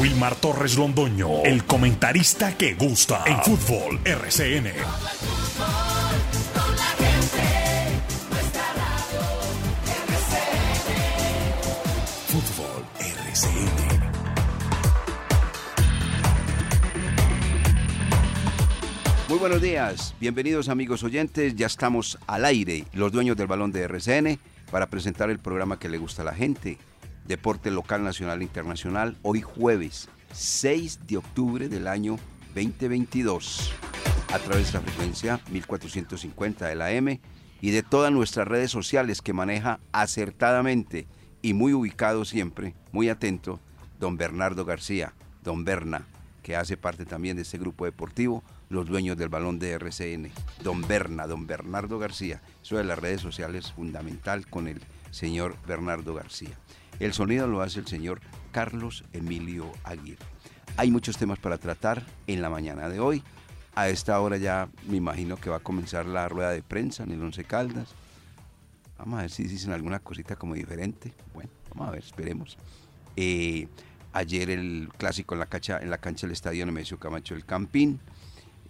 Wilmar Torres Londoño, el comentarista que gusta en fútbol RCN. Fútbol RCN. Muy buenos días, bienvenidos amigos oyentes, ya estamos al aire, los dueños del balón de RCN, para presentar el programa que le gusta a la gente, Deporte Local, Nacional e Internacional, hoy jueves 6 de octubre del año 2022, a través de la frecuencia 1450 de la M y de todas nuestras redes sociales que maneja acertadamente y muy ubicado siempre, muy atento, don Bernardo García, don Berna, que hace parte también de este grupo deportivo, los dueños del balón de RCN, don Berna, don Bernardo García. Eso de las redes sociales es fundamental con el señor Bernardo García. El sonido lo hace el señor Carlos Emilio Aguirre. Hay muchos temas para tratar en la mañana de hoy. A esta hora ya me imagino que va a comenzar la rueda de prensa en el Once Caldas. Vamos a ver si dicen alguna cosita como diferente. Bueno, vamos a ver, esperemos. Eh, ayer el clásico en la cancha, en la cancha del estadio Nemesio Camacho del Campín.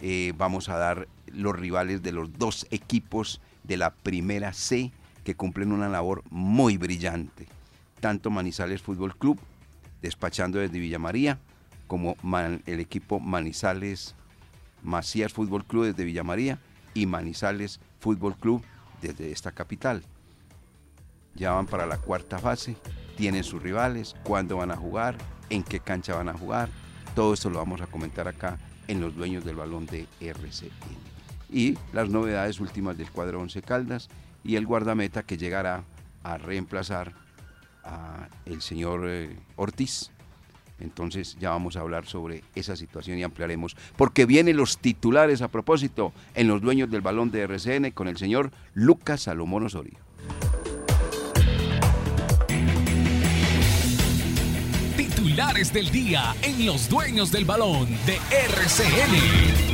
Eh, vamos a dar los rivales de los dos equipos de la primera C que cumplen una labor muy brillante. Tanto Manizales Fútbol Club, despachando desde Villa María, como el equipo Manizales Macías Fútbol Club desde Villa María y Manizales Fútbol Club desde esta capital. Ya van para la cuarta fase, tienen sus rivales, cuándo van a jugar, en qué cancha van a jugar. Todo esto lo vamos a comentar acá en los dueños del balón de RCN. Y las novedades últimas del cuadro 11 Caldas y el guardameta que llegará a reemplazar a el señor eh, Ortiz. Entonces ya vamos a hablar sobre esa situación y ampliaremos, porque vienen los titulares a propósito en los dueños del balón de RCN con el señor Lucas Salomón Osorio. Titulares del día en los dueños del balón de RCN.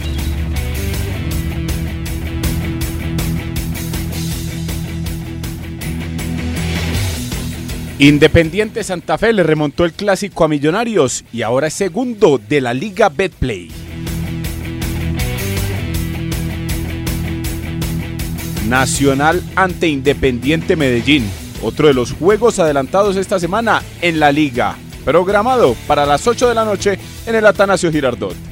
Independiente Santa Fe le remontó el clásico a Millonarios y ahora es segundo de la Liga Betplay. Nacional ante Independiente Medellín, otro de los juegos adelantados esta semana en la liga, programado para las 8 de la noche en el Atanasio Girardot.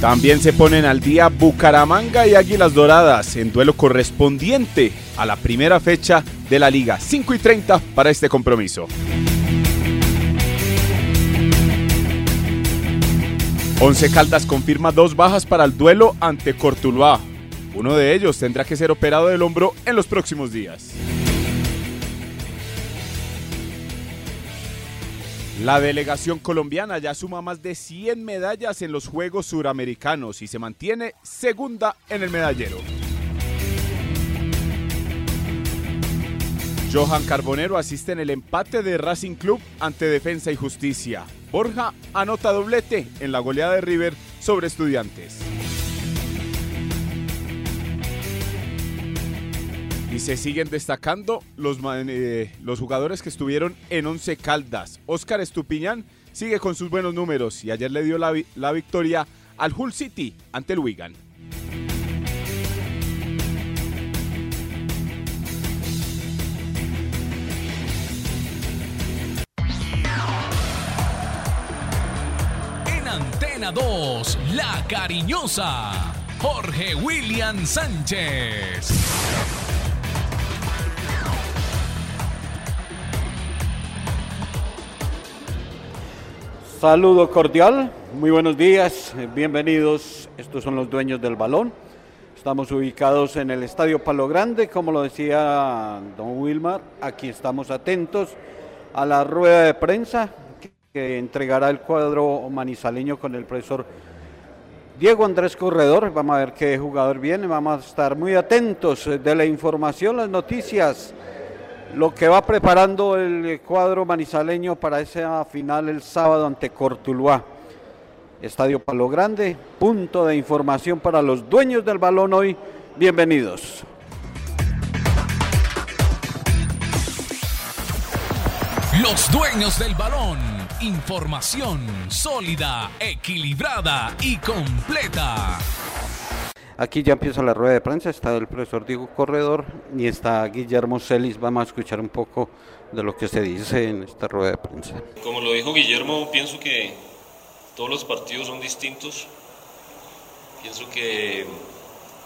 También se ponen al día Bucaramanga y Águilas Doradas en duelo correspondiente a la primera fecha de la liga. 5 y 30 para este compromiso. Once Caldas confirma dos bajas para el duelo ante Cortuluá. Uno de ellos tendrá que ser operado del hombro en los próximos días. La delegación colombiana ya suma más de 100 medallas en los Juegos Suramericanos y se mantiene segunda en el medallero. Johan Carbonero asiste en el empate de Racing Club ante Defensa y Justicia. Borja anota doblete en la goleada de River sobre Estudiantes. Y se siguen destacando los, eh, los jugadores que estuvieron en Once Caldas. Oscar Estupiñán sigue con sus buenos números y ayer le dio la, la victoria al Hull City ante el Wigan. En Antena 2, La Cariñosa. Jorge William Sánchez. Saludo cordial, muy buenos días, bienvenidos. Estos son los dueños del balón. Estamos ubicados en el Estadio Palo Grande, como lo decía don Wilmar. Aquí estamos atentos a la rueda de prensa que, entregará el cuadro manizaleño con el profesor Diego Andrés Corredor. Vamos a ver qué jugador viene. Vamos a estar muy atentos de la información, las noticias lo que va preparando el cuadro manizaleño para esa final el sábado ante Cortuluá. Estadio Palo Grande, punto de información para los dueños del balón hoy. Bienvenidos. Los dueños del balón. Información sólida, equilibrada y completa. Aquí ya empieza la rueda de prensa, está el profesor Diego Corredor y está Guillermo Celis. Vamos a escuchar un poco de lo que se dice en esta rueda de prensa. Como lo dijo Guillermo, pienso que todos los partidos son distintos. Pienso que,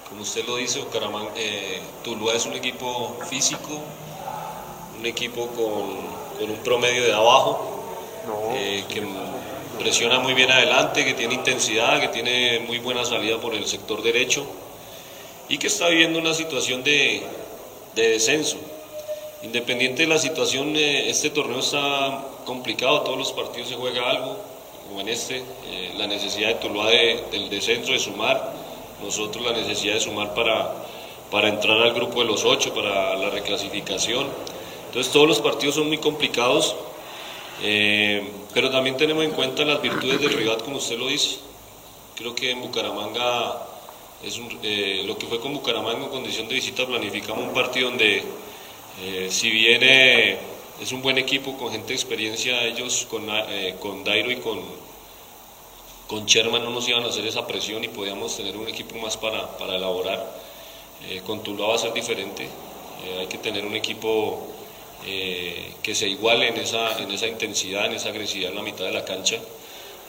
como usted lo dice, Bucaramanga, eh, Tuluá es un equipo físico, un equipo con, con un promedio de abajo, eh, que presiona muy bien adelante, que tiene intensidad, que tiene muy buena salida por el sector derecho y que está viviendo una situación de, de descenso. Independiente de la situación, eh, este torneo está complicado, todos los partidos se juega algo, como en este, eh, la necesidad de Tuluá de, del descenso, de sumar, nosotros la necesidad de sumar para, para entrar al grupo de los ocho, para la reclasificación. Entonces todos los partidos son muy complicados, eh, pero también tenemos en cuenta las virtudes del rival, como usted lo dice. Creo que en Bucaramanga, es un, eh, lo que fue con Bucaramanga en condición de visita, planificamos un partido donde, eh, si viene es un buen equipo con gente de experiencia, ellos con, eh, con Dairo y con, con Sherman no nos iban a hacer esa presión y podíamos tener un equipo más para, para elaborar. Eh, con Tuluá va a ser diferente, eh, hay que tener un equipo eh, que se iguale en esa, en esa intensidad, en esa agresividad en la mitad de la cancha,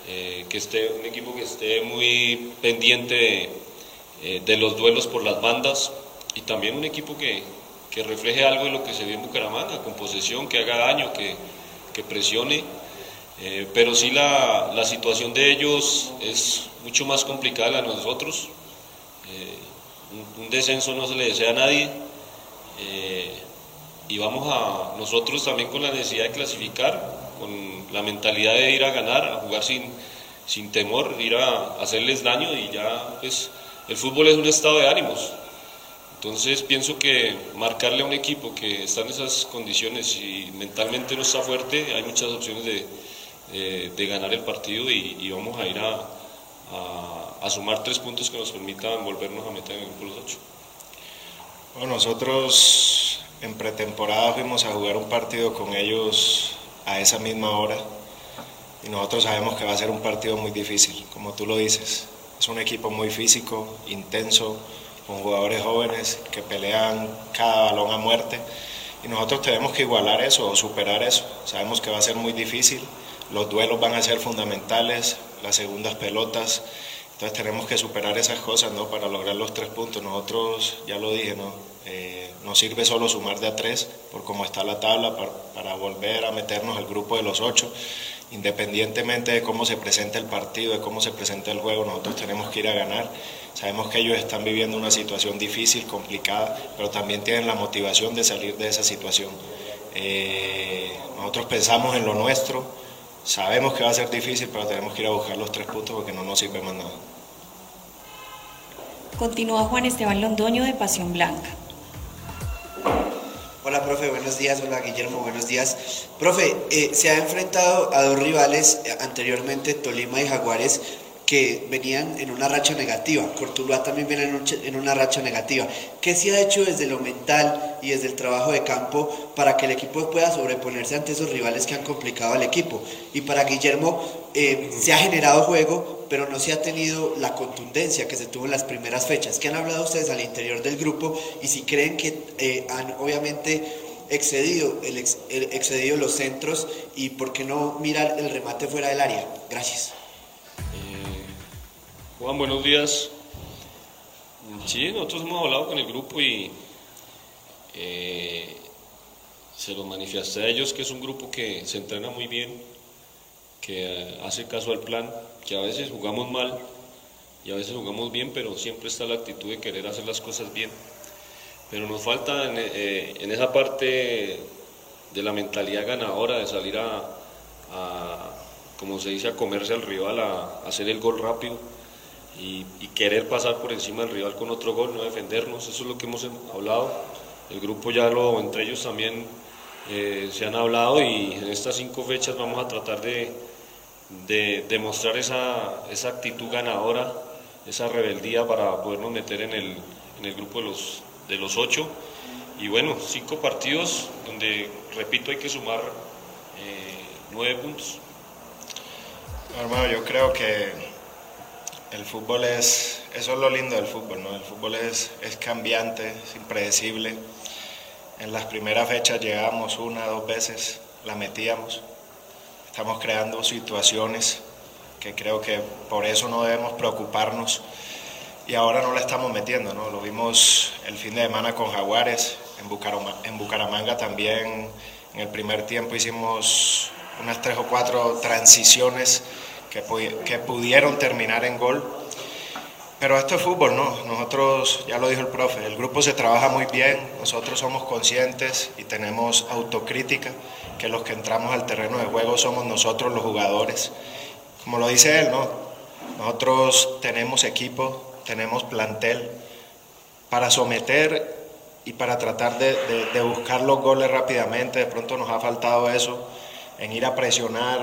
eh, que esté un equipo que esté muy pendiente de, eh, de los duelos por las bandas y también un equipo que, que refleje algo de lo que se ve en Bucaramanga, con posesión, que haga daño, que, que presione. Eh, pero sí la, la, situación de ellos es mucho más complicada la de nosotros. Eh, un, descenso no se le desea a nadie. Eh, y vamos a nosotros también con la necesidad de clasificar, con la mentalidad de ir a ganar, a jugar sin, sin temor, ir a hacerles daño y ya pues el fútbol es un estado de ánimos. Entonces pienso que marcarle a un equipo que está en esas condiciones y mentalmente no está fuerte, hay muchas opciones de, de, de ganar el partido y, vamos a ir a, a, a, sumar tres puntos que nos permitan volvernos a meter en el grupo de los ocho. Bueno, nosotros en pretemporada fuimos a jugar un partido con ellos a esa misma hora y nosotros sabemos que va a ser un partido muy difícil, como tú lo dices. Es un equipo muy físico, intenso, con jugadores jóvenes que pelean cada balón a muerte y nosotros tenemos que igualar eso o superar eso. Sabemos que va a ser muy difícil, los duelos van a ser fundamentales, las segundas pelotas, entonces tenemos que superar esas cosas ¿no? para lograr los tres puntos. Nosotros, ya lo dije, ¿no? Eh, nos sirve solo sumar de a tres por cómo está la tabla para, para volver a meternos al grupo de los ocho independientemente de cómo se presente el partido, de cómo se presente el juego, nosotros tenemos que ir a ganar. Sabemos que ellos están viviendo una situación difícil, complicada, pero también tienen la motivación de salir de esa situación. Eh, nosotros pensamos en lo nuestro, sabemos que va a ser difícil, pero tenemos que ir a buscar los tres puntos porque no nos sirve más nada. Continúa Juan Esteban Londoño de Pasión Blanca. Hola, profe, buenos días. Hola, Guillermo, buenos días. Profe, eh, se ha enfrentado a dos rivales eh, anteriormente, Tolima y Jaguares, que venían en una racha negativa. Cortuluá también viene en, un, en, una racha negativa. ¿Qué se ha hecho desde lo mental y desde el trabajo de campo para que el equipo pueda sobreponerse ante esos rivales que han complicado al equipo? Y para Guillermo, eh, se ha generado juego, pero no se ha tenido la contundencia que se tuvo en las primeras fechas. ¿Qué han hablado ustedes al interior del grupo? Y si creen que eh, han obviamente excedido, el ex, excedido los centros y por qué no mirar el remate fuera del área. Gracias. Juan, buenos días. Sí, nosotros hemos hablado con el grupo y eh, se lo manifesté a ellos que es un grupo que se entrena muy bien, que hace caso al plan, que a veces jugamos mal y a veces jugamos bien, pero siempre está la actitud de querer hacer las cosas bien. Pero nos falta en, eh, esa parte de la mentalidad ganadora, de salir a, como se dice, a comerse al rival, a, hacer el gol rápido y, y, querer pasar por encima del rival con otro gol, no defendernos, eso es lo que hemos hablado. El grupo ya lo, entre ellos también eh, se han hablado y en estas cinco fechas vamos a tratar de, de demostrar esa, esa actitud ganadora, esa rebeldía para podernos meter en el, en el grupo de los, de los ocho. Y bueno, cinco partidos donde, repito, hay que sumar eh, nueve puntos. Hermano, yo creo que el fútbol es, eso es lo lindo del fútbol, ¿no? El fútbol es, es cambiante, es impredecible. En las primeras fechas llegábamos una, dos veces, la metíamos. Estamos creando situaciones que creo que por eso no debemos preocuparnos. Y ahora no la estamos metiendo, ¿no? Lo vimos el fin de semana con Jaguares, en Bucaramanga, también en el primer tiempo hicimos unas tres o cuatro transiciones que, que pudieron terminar en gol. Pero esto es fútbol, ¿no? Nosotros, ya lo dijo el profe, el grupo se trabaja muy bien, nosotros somos conscientes y tenemos autocrítica, que los que entramos al terreno de juego somos nosotros los jugadores. Como lo dice él, ¿no? Nosotros tenemos equipo, tenemos plantel para someter y para tratar de, de, buscar los goles rápidamente. De pronto nos ha faltado eso, en ir a presionar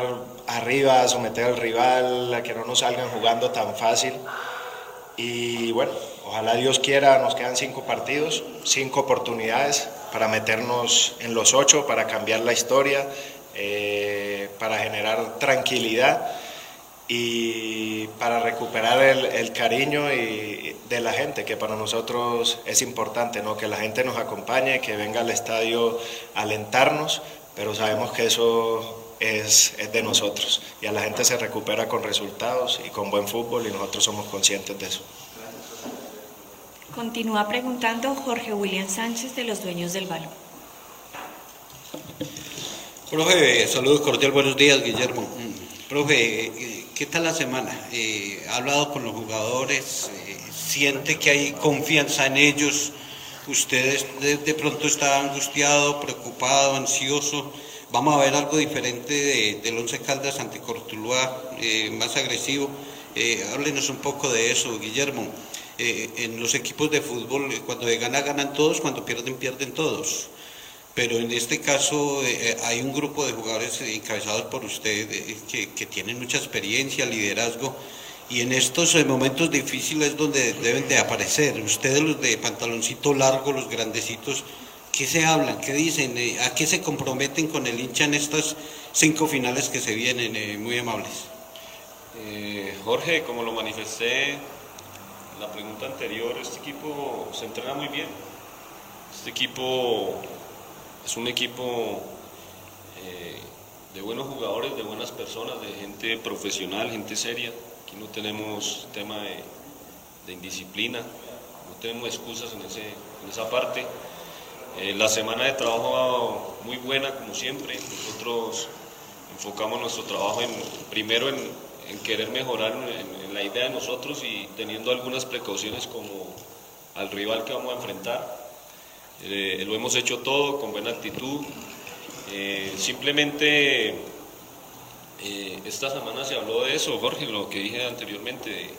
arriba, a someter al rival, a que no nos salgan jugando tan fácil. Y bueno, ojalá Dios quiera, nos quedan cinco partidos, cinco oportunidades para meternos en los ocho, para cambiar la historia, eh, para generar tranquilidad y para recuperar el, cariño y, de la gente, que para nosotros es importante, ¿no? que la gente nos acompañe, que venga al estadio a alentarnos, pero sabemos que eso es, es, de nosotros y a la gente se recupera con resultados y con buen fútbol y nosotros somos conscientes de eso. Continúa preguntando Jorge William Sánchez de los dueños del balón. Profe, saludos cordial, buenos días, Guillermo. Profe, ¿Qué tal la semana? Eh, ¿Ha hablado con los jugadores? Eh, ¿Siente que hay confianza en ellos? ¿Ustedes de, pronto está angustiado, preocupado, ansioso? ¿Vamos a ver algo diferente del Once Caldas ante Cortuluá, eh, más agresivo? háblenos un poco de eso, Guillermo. en los equipos de fútbol, cuando gana, ganan todos, cuando pierden, pierden todos pero en este caso eh, eh, hay un grupo de jugadores encabezados por usted eh, que, tienen mucha experiencia, liderazgo, y en estos momentos difíciles donde deben de aparecer. Ustedes los de pantaloncito largo, los grandecitos, ¿qué se hablan? ¿Qué dicen? ¿A qué se comprometen con el hincha en estas cinco finales que se vienen? muy amables. Jorge, como lo manifesté en la pregunta anterior, este equipo se entrena muy bien. Este equipo es un equipo eh, de buenos jugadores, de buenas personas, de gente profesional, gente seria. Aquí no tenemos tema de, indisciplina, no tenemos excusas en, ese, en esa parte. Eh, la semana de trabajo muy buena, como siempre. Nosotros enfocamos nuestro trabajo en, primero en, querer mejorar la idea de nosotros y teniendo algunas precauciones como al rival que vamos a enfrentar. Eh, lo hemos hecho todo con buena actitud. Eh, simplemente esta semana se habló de eso, Jorge, lo que dije anteriormente,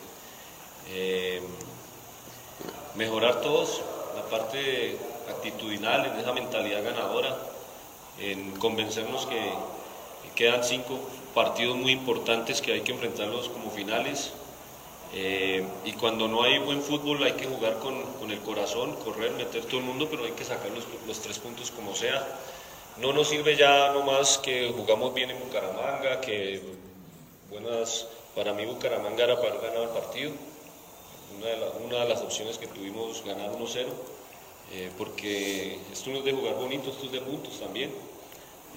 mejorar todos la parte actitudinal, en esa mentalidad ganadora, en convencernos que quedan cinco partidos muy importantes que hay que enfrentarlos como finales eh, y cuando no hay buen fútbol hay que jugar con, con, el corazón, correr, meter todo el mundo, pero hay que sacar los, los, tres puntos como sea. No nos sirve ya nomás que jugamos bien en Bucaramanga, que buenas, para mí Bucaramanga era para ganar el partido. Una de las opciones que tuvimos ganar 1-0, eh, porque esto no es de jugar bonito, esto es de puntos también.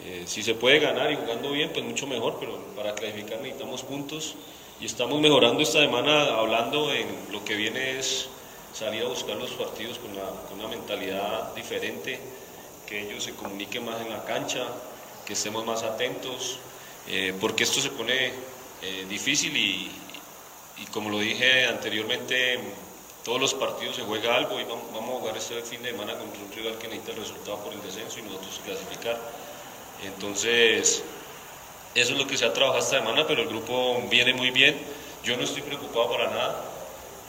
Eh, si se puede ganar y jugando bien, pues mucho mejor, pero para clasificar necesitamos puntos y estamos mejorando esta semana hablando en lo que viene es salir a buscar los partidos con, una mentalidad diferente, que ellos se comuniquen más en la cancha, que estemos más atentos, eh, porque esto se pone eh, difícil y, como lo dije anteriormente, todos los partidos se juega algo y vamos, a jugar este fin de semana contra un rival que necesita el resultado por el descenso y nosotros clasificar. Entonces, eso es lo que se ha trabajado esta semana, pero el grupo viene muy bien. Yo no estoy preocupado para nada.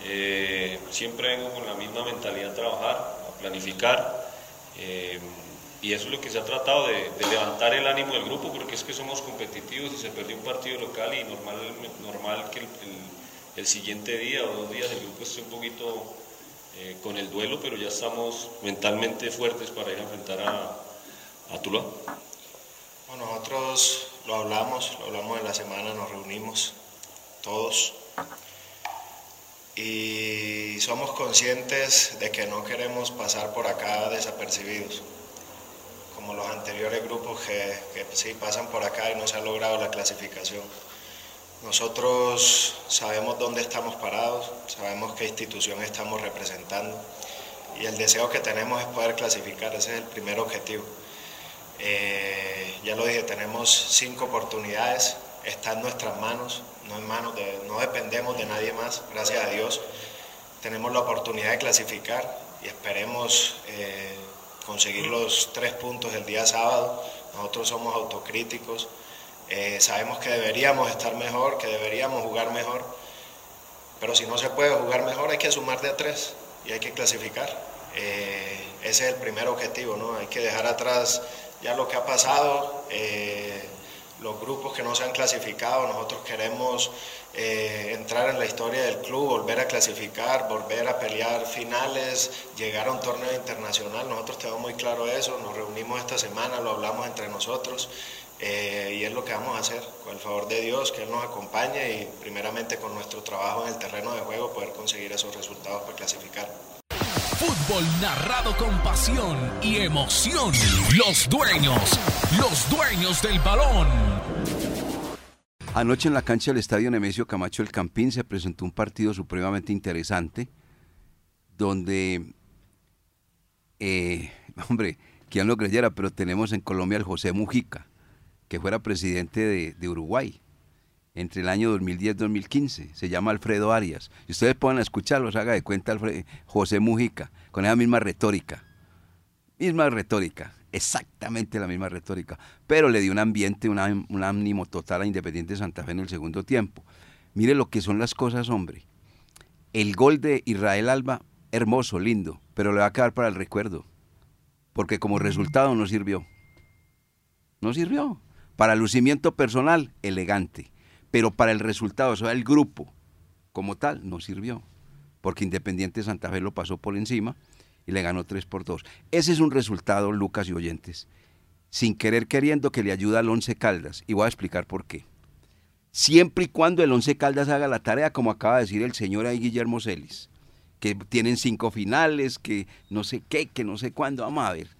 Eh, siempre vengo con la misma mentalidad a trabajar, a planificar. Eh, y eso es lo que se ha tratado de, levantar el ánimo del grupo, porque es que somos competitivos y se perdió un partido local y normal, normal que el, siguiente día o dos días el grupo esté un poquito eh, con el duelo, pero ya estamos mentalmente fuertes para ir a enfrentar a, a Tuluá. nosotros lo hablamos, lo hablamos en la semana, nos reunimos todos y somos conscientes de que no queremos pasar por acá desapercibidos, como los anteriores grupos que, que sí pasan por acá y no se ha logrado la clasificación. Nosotros sabemos dónde estamos parados, sabemos qué institución estamos representando y el deseo que tenemos es poder clasificar, ese es el primer objetivo. Eh, ya lo dije, tenemos cinco oportunidades, está en nuestras manos, no en manos de, no dependemos de nadie más, gracias a Dios. Tenemos la oportunidad de clasificar y esperemos eh, conseguir los tres puntos el día sábado. Nosotros somos autocríticos, eh, sabemos que deberíamos estar mejor, que deberíamos jugar mejor, pero si no se puede jugar mejor hay que sumar de a tres y hay que clasificar. Eh, ese es el primer objetivo, ¿no? Hay que dejar atrás ya lo que ha pasado, los grupos que no se han clasificado, nosotros queremos eh, entrar en la historia del club, volver a clasificar, volver a pelear finales, llegar a un torneo internacional, nosotros tenemos muy claro eso, nos reunimos esta semana, lo hablamos entre nosotros eh, y es lo que vamos a hacer, con el favor de Dios, que Él nos acompañe y primeramente con nuestro trabajo en el terreno de juego poder conseguir esos resultados para clasificar. Fútbol narrado con pasión y emoción. Los dueños, los dueños del balón. Anoche en la cancha del Estadio Nemesio Camacho El Campín se presentó un partido supremamente interesante donde, eh, hombre, quien lo creyera, pero tenemos en Colombia al José Mujica, que fuera presidente de, de Uruguay entre el año 2010-2015. Se llama Alfredo Arias. Y ustedes pueden escucharlo, haga de cuenta Alfredo, José Mujica, con esa misma retórica. Misma retórica, exactamente la misma retórica. Pero le dio un ambiente, un, ánimo total a Independiente Santa Fe en el segundo tiempo. Mire lo que son las cosas, hombre. El gol de Israel Alba, hermoso, lindo, pero le va a quedar para el recuerdo. Porque como resultado no sirvió. No sirvió. Para lucimiento personal, elegante pero para el resultado, o sea, el grupo como tal, no sirvió, porque Independiente Santa Fe lo pasó por encima y le ganó 3 por 2. Ese es un resultado, Lucas y oyentes, sin querer queriendo que le ayuda al Once Caldas, y voy a explicar por qué. Siempre y cuando el Once Caldas haga la tarea, como acaba de decir el señor ahí Guillermo Celis, que tienen cinco finales, que no sé qué, que no sé cuándo, vamos a ver.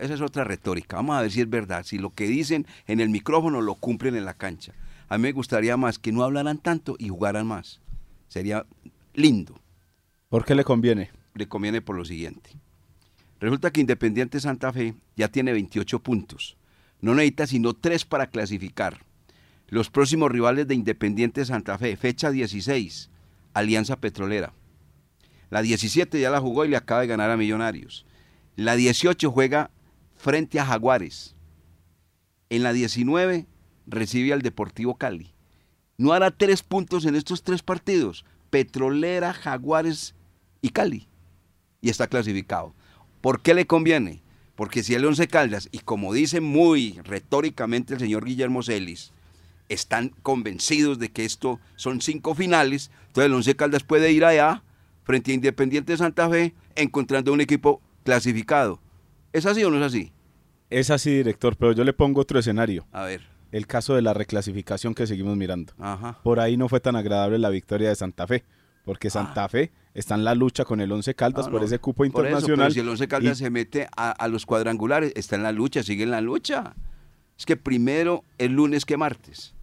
Esa es otra retórica, vamos a ver si es verdad, si lo que dicen en el micrófono lo cumplen en la cancha. A mí me gustaría más que no hablaran tanto y jugaran más. Sería lindo. ¿Por qué le conviene? Le conviene por lo siguiente. Resulta que Independiente Santa Fe ya tiene 28 puntos. No necesita sino 3 para clasificar. Los próximos rivales de Independiente Santa Fe, fecha 16, Alianza Petrolera. La 17 ya la jugó y le acaba de ganar a Millonarios. La 18 juega frente a Jaguares. En la 19 recibe al Deportivo Cali. No hará tres puntos en estos tres partidos. Petrolera, Jaguares y Cali. Y está clasificado. ¿Por qué le conviene? Porque si el Once Caldas, y como dice muy retóricamente el señor Guillermo Celis, están convencidos de que esto son cinco finales, entonces el Once Caldas puede ir allá, frente a Independiente de Santa Fe, encontrando un equipo clasificado. ¿Es así o no es así? Es así, director, pero yo le pongo otro escenario. A ver el caso de la reclasificación que seguimos mirando. Por ahí no fue tan agradable la victoria de Santa Fe, porque ah. Santa Fe está en la lucha con el Once Caldas por ese cupo internacional. si el Once Caldas se mete a, los cuadrangulares, está en la lucha, sigue en la lucha. Es que primero el lunes que martes.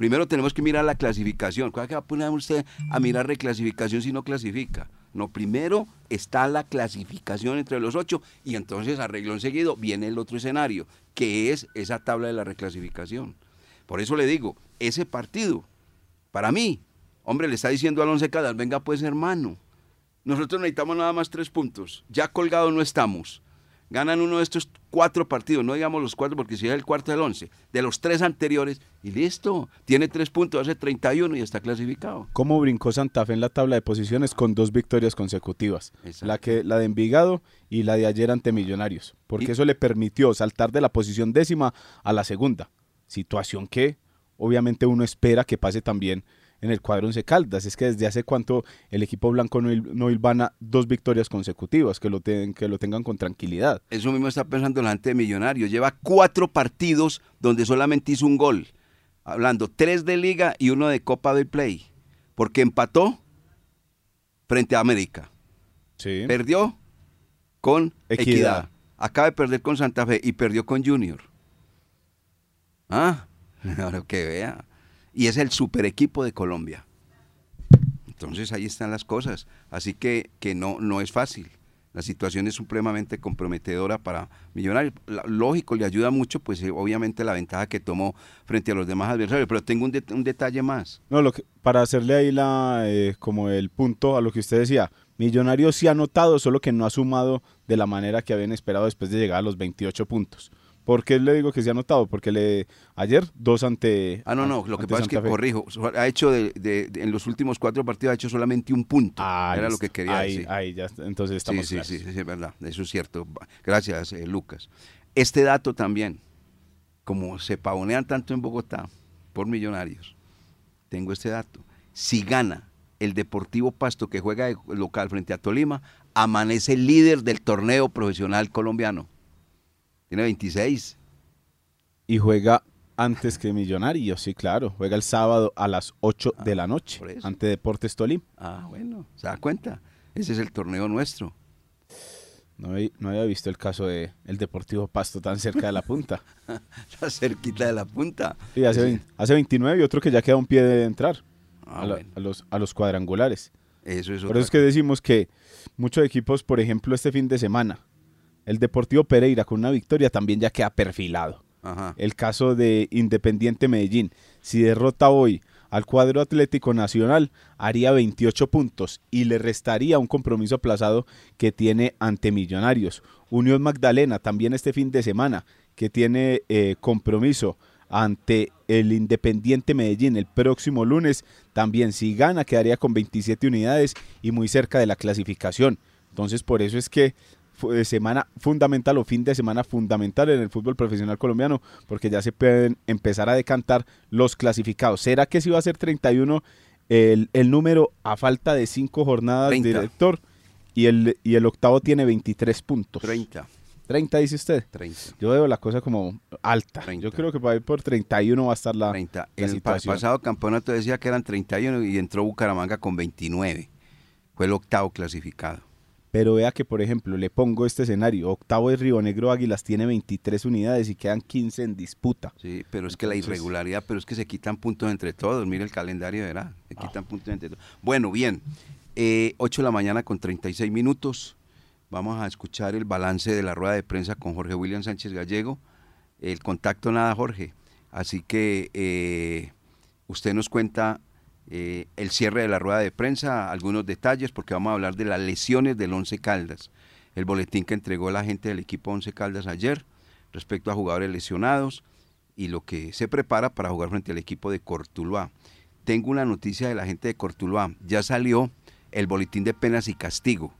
Primero tenemos que mirar la clasificación. ¿Cuál que va a poner usted a mirar reclasificación si no clasifica? No, primero está la clasificación entre los ocho y entonces arreglo enseguido viene el otro escenario, que es esa tabla de la reclasificación. Por eso le digo, ese partido, para mí, hombre, le está diciendo al Once Caldas, venga pues hermano, nosotros necesitamos nada más tres puntos, ya colgado no estamos ganan uno de estos cuatro partidos, no digamos los cuatro porque si es el cuarto del once, de los tres anteriores, y listo, tiene tres puntos, hace 31 y está clasificado. ¿Cómo brincó Santa Fe en la tabla de posiciones con dos victorias consecutivas? La, que, la de Envigado y la de ayer ante Millonarios, porque eso le permitió saltar de la posición décima a la segunda, situación que obviamente uno espera que pase también en el cuadro Once Caldas. Es que desde hace cuánto el equipo blanco no, no hilvana dos victorias consecutivas, que lo, ten- que lo tengan con tranquilidad. Eso mismo está pensando la gente de Millonarios. Lleva cuatro partidos donde solamente hizo un gol. Hablando, tres de liga y uno de Copa del Play. Porque empató frente a América. Sí. Perdió con Equidad. Equidad. Acaba de perder con Santa Fe y perdió con Junior. Ah, ahora que vea. Y es el super equipo de Colombia. Entonces ahí están las cosas. Así que, que no, no es fácil. La situación es supremamente comprometedora para Millonarios. Lógico, le ayuda mucho, pues eh, obviamente la ventaja que tomó frente a los demás adversarios. Pero tengo un, det- un detalle más. No, lo que, para hacerle ahí la, eh, como el punto a lo que usted decía, Millonarios sí ha notado, solo que no ha sumado de la manera que habían esperado después de llegar a los 28 puntos. ¿Por qué le digo que sí ha notado? Porque le, ayer dos ante. Ah, no, no, lo que pasa es que Fe. corrijo. Ha hecho de, de- de- en los últimos cuatro partidos ha hecho solamente un punto. Ahí Era lo que quería ahí, decir. Ahí ya, está. entonces estamos sí, claros. sí, sí, sí, es verdad, eso es cierto. Gracias, eh, Lucas. Este dato también, como se pavonean tanto en Bogotá por millonarios, tengo este dato. Si gana el Deportivo Pasto que juega de local frente a Tolima, amanece líder del torneo profesional colombiano. Tiene 26. Y juega antes que Millonarios, sí, claro. Juega el sábado a las 8 de la noche ante Deportes Tolima. Ah, bueno, ¿se da cuenta? Ese es el torneo nuestro. No, había- no había visto el caso de el Deportivo Pasto tan cerca de la punta. Está cerquita de la punta. Sí, hace, Ese- vein- hace 29 y otro que ya queda un pie de entrar Ah, a, la- bueno. a los, a los cuadrangulares. Eso es Por eso es que decimos que muchos equipos, por ejemplo, este fin de semana, el Deportivo Pereira con una victoria también ya queda perfilado. Ajá. El caso de Independiente Medellín, si derrota hoy al cuadro Atlético Nacional, haría 28 puntos y le restaría un compromiso aplazado que tiene ante Millonarios. Unión Magdalena también este fin de semana, que tiene eh, compromiso ante el Independiente Medellín el próximo lunes. También si gana quedaría con 27 unidades y muy cerca de la clasificación. Entonces por eso es que semana fundamental o fin de semana fundamental en el fútbol profesional colombiano porque ya se pueden empezar a decantar los clasificados. ¿Será que si va a ser 31 el, el número a falta de cinco jornadas, 30. director? Y el, y el octavo tiene 23 puntos. 30. 30 dice usted. 30. Yo veo la cosa como alta. 30. Yo creo que para ir por 31 va a estar la, 30. la En el situación. pasado campeonato decía que eran 31 y entró Bucaramanga con 29. Fue el octavo clasificado. Pero vea que, por ejemplo, le pongo este escenario. Octavo de Río Negro Águilas tiene 23 unidades y quedan 15 en disputa. Sí, pero es que la irregularidad, pero es que se quitan puntos entre todos. Mire el calendario, verá. Se quitan puntos entre todos. Bueno, bien. Eh, 8 de la mañana con 36 minutos. Vamos a escuchar el balance de la rueda de prensa con Jorge William Sánchez Gallego. El contacto nada, Jorge. Así que eh, usted nos cuenta eh, el cierre de la rueda de prensa, algunos detalles, porque vamos a hablar de las lesiones del Once Caldas. El boletín que entregó la gente del equipo Once Caldas ayer respecto a jugadores lesionados y lo que se prepara para jugar frente al equipo de Cortuluá. Tengo una noticia de la gente de Cortuluá. Ya salió el boletín de penas y castigo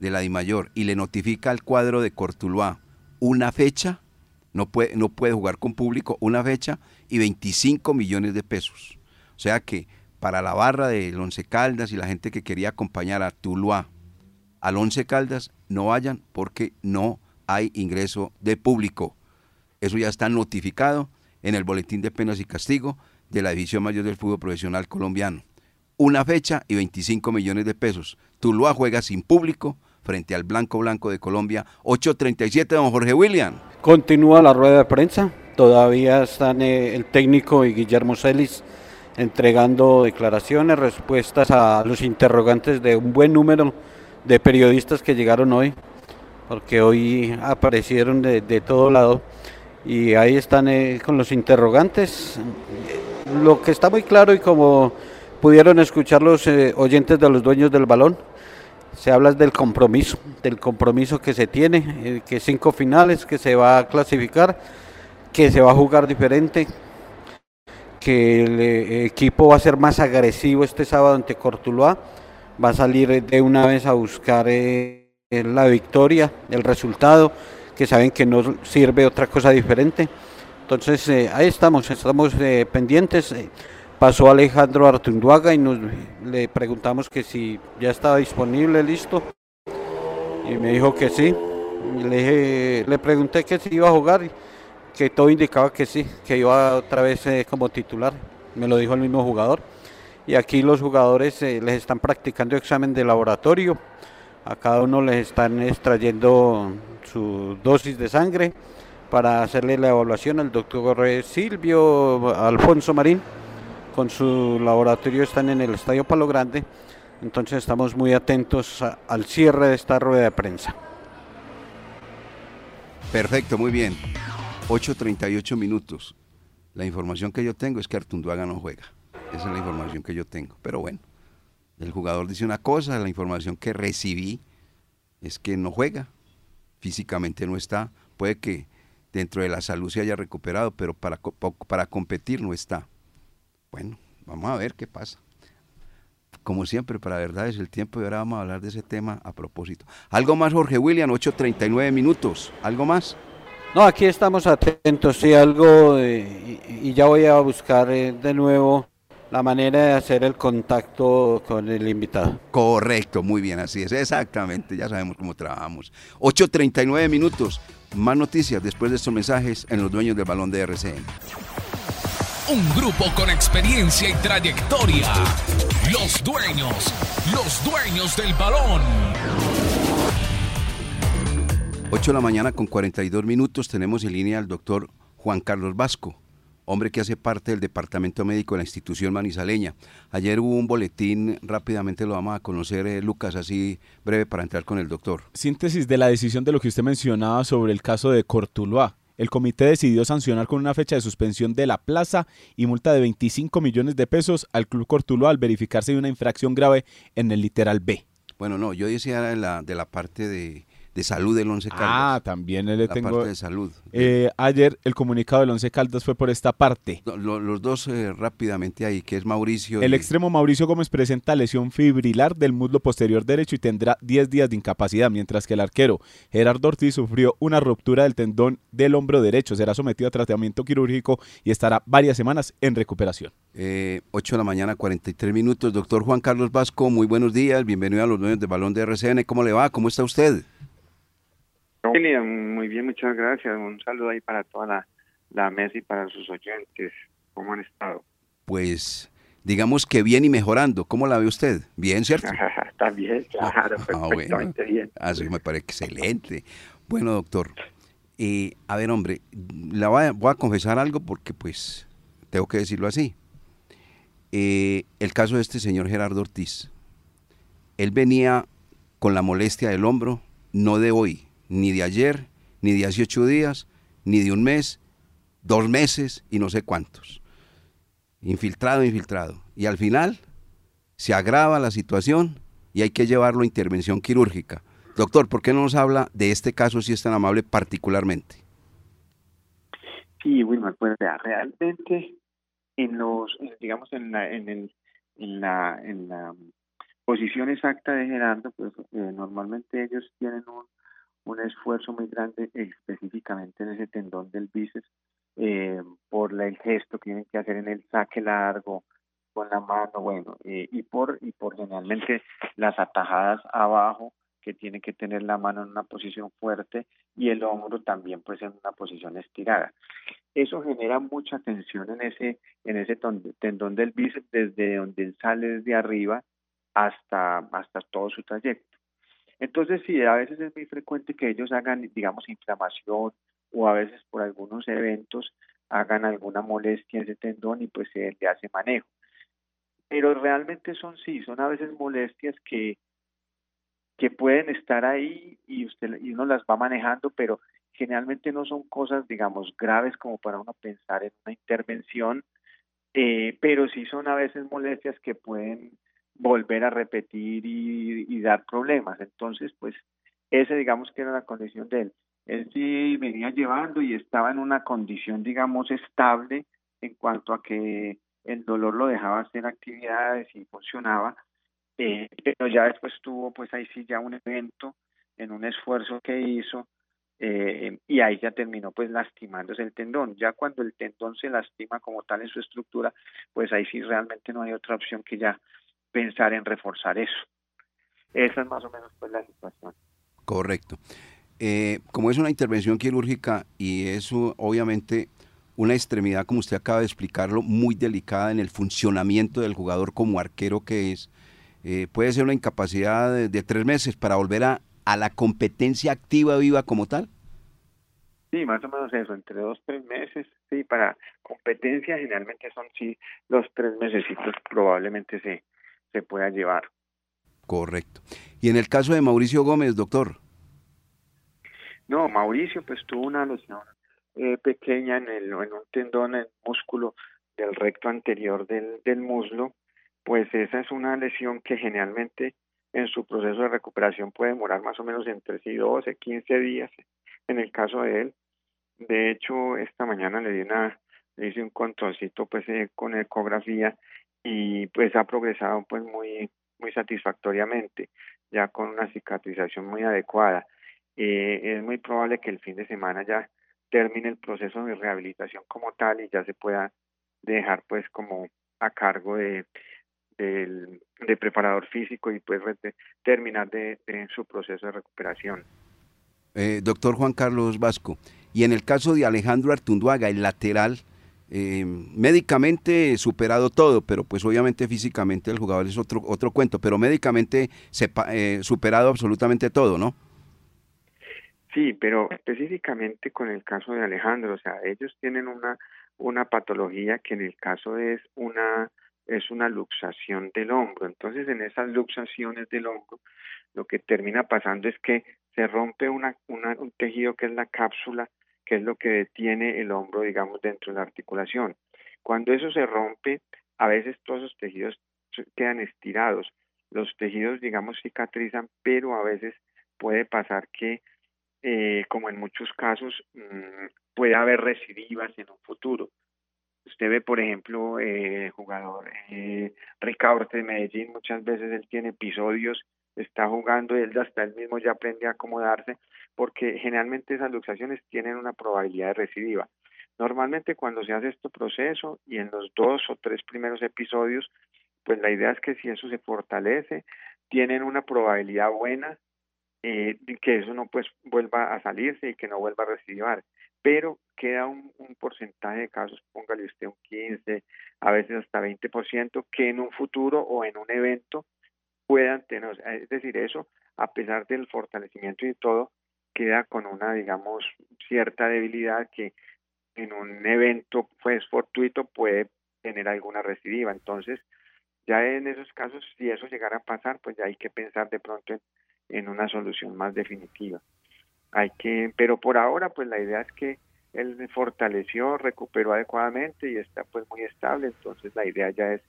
de la DIMAYOR y le notifica al cuadro de Cortuluá una fecha, no puede, no puede jugar con público, una fecha y 25 millones de pesos. O sea que para la barra del Once Caldas y la gente que quería acompañar a Tuluá al Once Caldas, no vayan porque no hay ingreso de público. Eso ya está notificado en el Boletín de Penas y Castigo de la División Mayor del Fútbol Profesional Colombiano. Una fecha y 25 millones de pesos. Tuluá juega sin público frente al Blanco Blanco de Colombia. 8.37, don Jorge William. Continúa la rueda de prensa. Todavía están eh, el técnico y Guillermo Celis entregando declaraciones, respuestas a los interrogantes de un buen número de periodistas que llegaron hoy, porque hoy aparecieron de, de todo lado y ahí están eh, con los interrogantes. Lo que está muy claro y como pudieron escuchar los eh, oyentes de los dueños del balón, se habla del compromiso, del compromiso que se tiene, eh, que cinco finales, que se va a clasificar, que se va a jugar diferente, que el eh, equipo va a ser más agresivo este sábado ante Cortuluá, va a salir de una vez a buscar eh, la victoria, el resultado, que saben que no sirve otra cosa diferente. Entonces eh, ahí estamos, estamos eh, pendientes. eh, pasó Alejandro Artunduaga y nos, le preguntamos que si ya estaba disponible, listo. Y me dijo que sí. le, le pregunté que si iba a jugar, y que todo indicaba que sí, que iba otra vez eh, como titular. Me lo dijo el mismo jugador. Y aquí los jugadores eh, les están practicando examen de laboratorio. A cada uno les están extrayendo su dosis de sangre para hacerle la evaluación. El doctor Silvio Alfonso Marín con su laboratorio están en el Estadio Palo Grande. Entonces estamos muy atentos al cierre de esta rueda de prensa. Perfecto, muy bien. 8.38 minutos. La información que yo tengo es que Artunduaga no juega. Esa es la información que yo tengo. Pero bueno, el jugador dice una cosa, la información que recibí es que no juega. Físicamente no está. Puede que dentro de la salud se haya recuperado, pero para, para competir no está. Bueno, vamos a ver qué pasa. Como siempre, para verdad es el tiempo y ahora vamos a hablar de ese tema a propósito. ¿Algo más, Jorge William? 8.39 minutos. ¿Algo más? No, aquí estamos atentos, sí, algo, y, ya voy a buscar eh, de nuevo la manera de hacer el contacto con el invitado. Correcto, muy bien, así es, exactamente, ya sabemos cómo trabajamos. 8.39 minutos, más noticias después de estos mensajes en los dueños del balón de RCN. Un grupo con experiencia y trayectoria. Los dueños, los dueños del balón. 8 de la mañana con 42 minutos tenemos en línea al doctor Juan Carlos Vasco, hombre que hace parte del departamento médico de la institución manizaleña. Ayer hubo un boletín, rápidamente lo vamos a conocer, eh, Lucas, así breve para entrar con el doctor. Síntesis de la decisión de lo que usted mencionaba sobre el caso de Cortuluá el comité decidió sancionar con una fecha de suspensión de la plaza y multa de 25 millones de pesos al Club Cortulo al verificarse una infracción grave en el literal B. Bueno, no, yo decía de la, de la parte de, de salud del Once Caldas. Ah, también le la tengo. parte de salud. Eh, ayer el comunicado del Once Caldas fue por esta parte. los dos eh, rápidamente ahí, que es Mauricio. El extremo Mauricio Gómez presenta lesión fibrilar del muslo posterior derecho y tendrá 10 días de incapacidad, mientras que el arquero Gerardo Ortiz sufrió una ruptura del tendón del hombro derecho. Será sometido a tratamiento quirúrgico y estará varias semanas en recuperación. Eh, 8 de la mañana, 43 minutos. Doctor Juan Carlos Vasco, muy buenos días. Bienvenido a los dueños de Balón de RCN. ¿Cómo le va? ¿Cómo está usted? Muy bien, muchas gracias. Un saludo ahí para toda la, mesa y para sus oyentes. ¿Cómo han estado? Pues digamos que bien y mejorando. ¿Cómo la ve usted? Bien, ¿cierto? Está bien, claro, ah, perfectamente bien. Así me parece excelente. Bueno, doctor, eh, a ver, hombre, la voy a, voy a, confesar algo porque pues tengo que decirlo así. Eh, el caso de este señor Gerardo Ortiz, él venía con la molestia del hombro, no de hoy, ni de ayer, ni de hace ocho días, ni de un mes, dos meses y no sé cuántos. Infiltrado, infiltrado. Y al final se agrava la situación y hay que llevarlo a intervención quirúrgica. Doctor, ¿por qué no nos habla de este caso si es tan amable particularmente? Sí, Wilmar, pues realmente en los, digamos, en la, en el, en la, en la posición exacta de Gerardo, pues eh, normalmente ellos tienen un, un esfuerzo muy grande específicamente en ese tendón del bíceps eh, por el gesto que tienen que hacer en el saque largo con la mano, bueno, eh, y por y por generalmente las atajadas abajo que tiene que tener la mano en una posición fuerte y el hombro también pues en una posición estirada. Eso genera mucha tensión en ese en ese tendón del bíceps desde donde sale desde arriba hasta hasta todo su trayecto. Entonces, sí, a veces es muy frecuente que ellos hagan, digamos, inflamación o a veces por algunos eventos hagan alguna molestia en ese tendón y pues se le hace manejo. Pero realmente son sí, son a veces molestias que, que pueden estar ahí y usted y uno las va manejando, pero generalmente no son cosas, digamos, graves como para uno pensar en una intervención, eh, pero sí son a veces molestias que pueden volver a repetir y, dar problemas. Entonces, pues, ese digamos que era la condición de él. Él sí venía llevando y estaba en una condición, digamos, estable en cuanto a que el dolor lo dejaba hacer actividades y funcionaba, eh, pero ya después tuvo, pues ahí sí ya un evento en un esfuerzo que hizo eh, y ahí ya terminó pues lastimándose el tendón. Ya cuando el tendón se lastima como tal en su estructura, pues ahí sí realmente no hay otra opción que ya pensar en reforzar eso. Esa es más o menos pues la situación. Correcto. Eh, como es una intervención quirúrgica y es obviamente una extremidad, como usted acaba de explicarlo, muy delicada en el funcionamiento del jugador como arquero que es, eh, puede ser una incapacidad de tres meses para volver a, a la competencia activa viva como tal? Sí, más o menos eso, entre dos, tres meses. Sí, para competencia generalmente son sí los tres meses probablemente se, se pueda llevar. Correcto. Y en el caso de Mauricio Gómez, doctor. No, Mauricio pues tuvo una lesión eh, pequeña en, el, en un tendón, en el músculo del recto anterior del, del muslo. Pues esa es una lesión que generalmente en su proceso de recuperación puede demorar más o menos entre sí 12, 15 días en el caso de él. De hecho, esta mañana le di una, le hice un controlcito pues eh, con ecografía y pues ha progresado pues muy, muy satisfactoriamente, ya con una cicatrización muy adecuada. Eh, es muy probable que el fin de semana ya termine el proceso de rehabilitación como tal y ya se pueda dejar pues como a cargo de, de preparador físico y pues terminar de, su proceso de recuperación. Eh, doctor Juan Carlos Vasco, y en el caso de Alejandro Artunduaga, el lateral, eh, médicamente superado todo, pero pues obviamente físicamente el jugador es otro, otro cuento, pero médicamente eh, superado absolutamente todo, ¿no? Sí, pero específicamente con el caso de Alejandro, o sea, ellos tienen una, una patología que en el caso es una es una luxación del hombro. Entonces, en esas luxaciones del hombro, lo que termina pasando es que se rompe una, un tejido que es la cápsula, que es lo que detiene el hombro, digamos, dentro de la articulación. Cuando eso se rompe, a veces todos esos tejidos quedan estirados. Los tejidos, digamos, cicatrizan, pero a veces puede pasar que, eh, como en muchos casos, mm, puede haber recidivas en un futuro. Usted ve, por ejemplo, el eh, jugador eh, Ricardo de Medellín, muchas veces él tiene episodios, está jugando, él hasta él mismo ya aprende a acomodarse, porque generalmente esas luxaciones tienen una probabilidad de recidiva. Normalmente cuando se hace este proceso y en los dos o tres primeros episodios, pues la idea es que si eso se fortalece, tienen una probabilidad buena eh, que eso no pues vuelva a salirse y que no vuelva a recidivar pero queda un, porcentaje de casos, póngale usted un 15, a veces hasta 20%, que en un futuro o en un evento puedan tener, es decir, eso, a pesar del fortalecimiento y todo, con una, digamos, cierta debilidad que en un evento pues fortuito puede tener alguna recidiva. Entonces, ya en esos casos, si eso llegara a pasar, pues ya hay que pensar de pronto en una solución más definitiva hay que, pero por ahora pues la idea es que él fortaleció, recuperó adecuadamente y está pues muy estable, entonces la idea ya es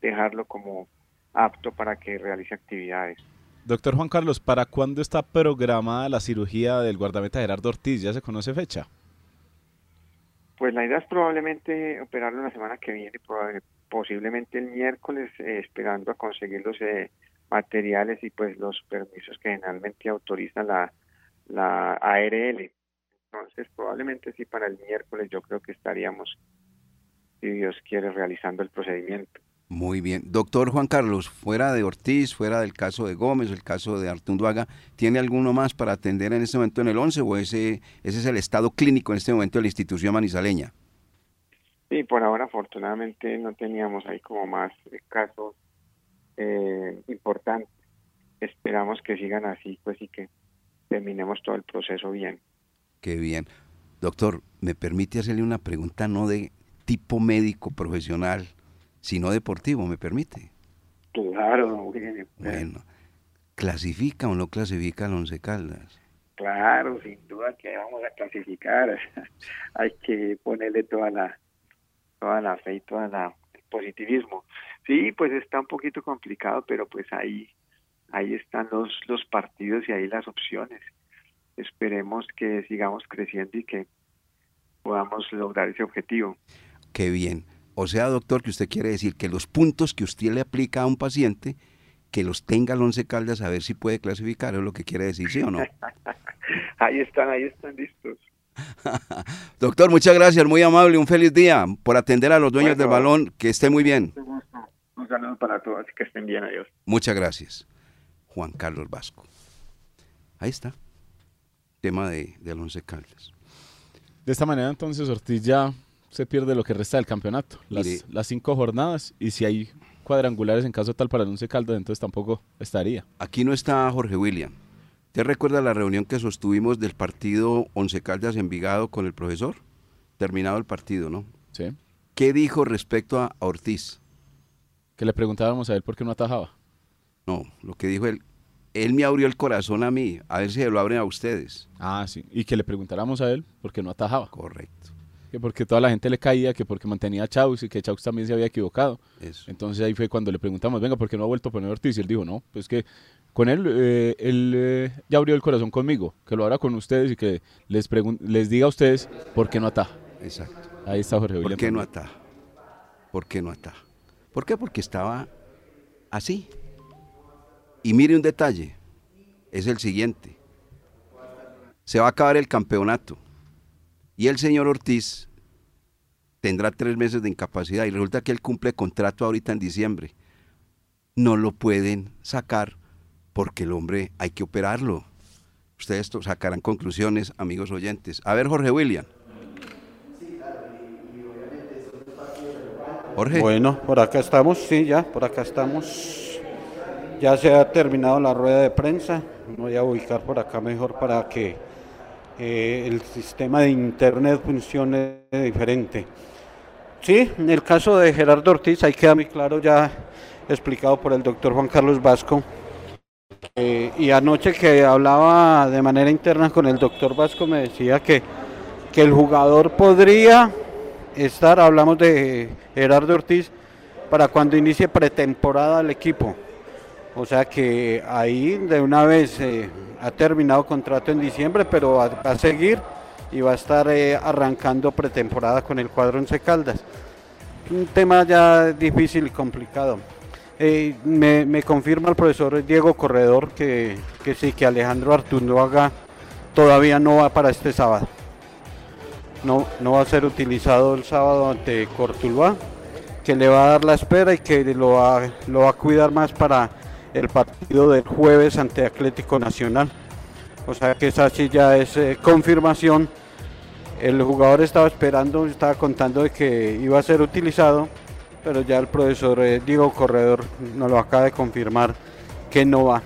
dejarlo como apto para que realice actividades. Doctor Juan Carlos, ¿para cuándo está programada la cirugía del guardameta Gerardo Ortiz? ¿Ya se conoce fecha? Pues la idea es probablemente operarlo la semana que viene, posiblemente el miércoles, eh, esperando a conseguir los eh, materiales y pues los permisos que generalmente autoriza la, la ARL. Entonces, probablemente sí para el miércoles yo creo que estaríamos, si Dios quiere, realizando el procedimiento. Muy bien. Doctor Juan Carlos, fuera de Ortiz, fuera del caso de Gómez, el caso de Artunduaga, ¿tiene alguno más para atender en este momento en el 11 o ese, ese es el estado clínico en este momento de la institución manizaleña? Sí, por ahora afortunadamente no teníamos ahí como más casos eh, importantes. Esperamos que sigan así, pues y que terminemos todo el proceso bien. Qué bien. Doctor, ¿me permite hacerle una pregunta no de tipo médico profesional, sino deportivo? ¿Me permite? Claro. Bueno, ¿clasifica o no clasifica el Once Caldas? Claro, sin duda que vamos a clasificar. Hay que ponerle toda la toda la fe y toda la el positivismo. Sí, pues está un poquito complicado, pero pues ahí ahí están los, los partidos y ahí las opciones. Esperemos que sigamos creciendo y que podamos lograr ese objetivo. Qué bien. O sea, doctor, que usted quiere decir que los puntos que usted le aplica a un paciente, que los tenga el Once Caldas a ver si puede clasificar, es lo que quiere decir, ¿sí o no? Ahí están, ahí están listos. Doctor, muchas gracias, muy amable, un feliz día por atender a los dueños del balón, que esté muy bien. Un saludo para todos, que estén bien, adiós. Muchas gracias. Juan Carlos Vasco. Ahí está. Tema de, Once Caldas. De esta manera entonces Ortiz ya se pierde lo que resta del campeonato. Las, Mire. las cinco jornadas y si hay cuadrangulares en caso tal para el Once Caldas, entonces tampoco estaría. Aquí no está Jorge William. ¿Te recuerda la reunión que sostuvimos del partido Once Caldas Envigado con el profesor? Terminado el partido, ¿no? Sí. ¿Qué dijo respecto a Ortiz? Que le preguntábamos a él por qué no atajaba. No, lo que dijo él, él me abrió el corazón a mí, a ver si se lo abren a ustedes. Ah, sí. Y que le preguntáramos a él por qué no atajaba. Correcto. Que porque toda la gente le caía, que porque mantenía a Chaus y que Chaus también se había equivocado. Eso. Entonces ahí fue cuando le preguntamos, venga, ¿por qué no ha vuelto a poner Ortiz? Y él dijo, no, pues que con él, eh, él eh, ya abrió el corazón conmigo, que lo abra con ustedes y que les, les diga a ustedes por qué no ataja. Exacto. Ahí está Jorge ¿Por William. qué no ataja? ¿Por qué no ataja? ¿Por qué? Porque estaba así. Y mire un detalle, es el siguiente. Se va a acabar el campeonato y el señor Ortiz tendrá tres meses de incapacidad y resulta que él cumple contrato ahorita en diciembre. No lo pueden sacar porque el hombre hay que operarlo. Ustedes sacarán conclusiones, amigos oyentes. A ver, Jorge William. Jorge. Bueno, por acá estamos, sí, ya, por acá estamos. Ya se ha terminado la rueda de prensa. Voy a ubicar por acá mejor para que eh, el sistema de internet funcione diferente. Sí, en el caso de Gerardo Ortiz, ahí queda muy claro ya explicado por el doctor Juan Carlos Vasco. Eh, y anoche que hablaba de manera interna con el doctor Vasco me decía que, que el jugador podría estar, hablamos de Gerardo Ortiz, para cuando inicie pretemporada el equipo. O sea que ahí de una vez eh, ha terminado contrato en diciembre, pero va, a seguir y va a estar eh, arrancando pretemporada con el cuadro Once Caldas. Un tema ya difícil y complicado. Eh, me, me confirma el profesor Diego Corredor que, que sí, que Alejandro Artunduaga todavía no va para este sábado. No, no va a ser utilizado el sábado ante Cortuluá, que le va a dar la espera y que lo va, lo va a cuidar más para el partido del jueves ante Atlético Nacional. O sea que esa sí ya es eh, confirmación. El jugador estaba esperando, estaba contando de que iba a ser utilizado, pero ya el profesor eh, Diego Corredor nos lo acaba de confirmar que no va.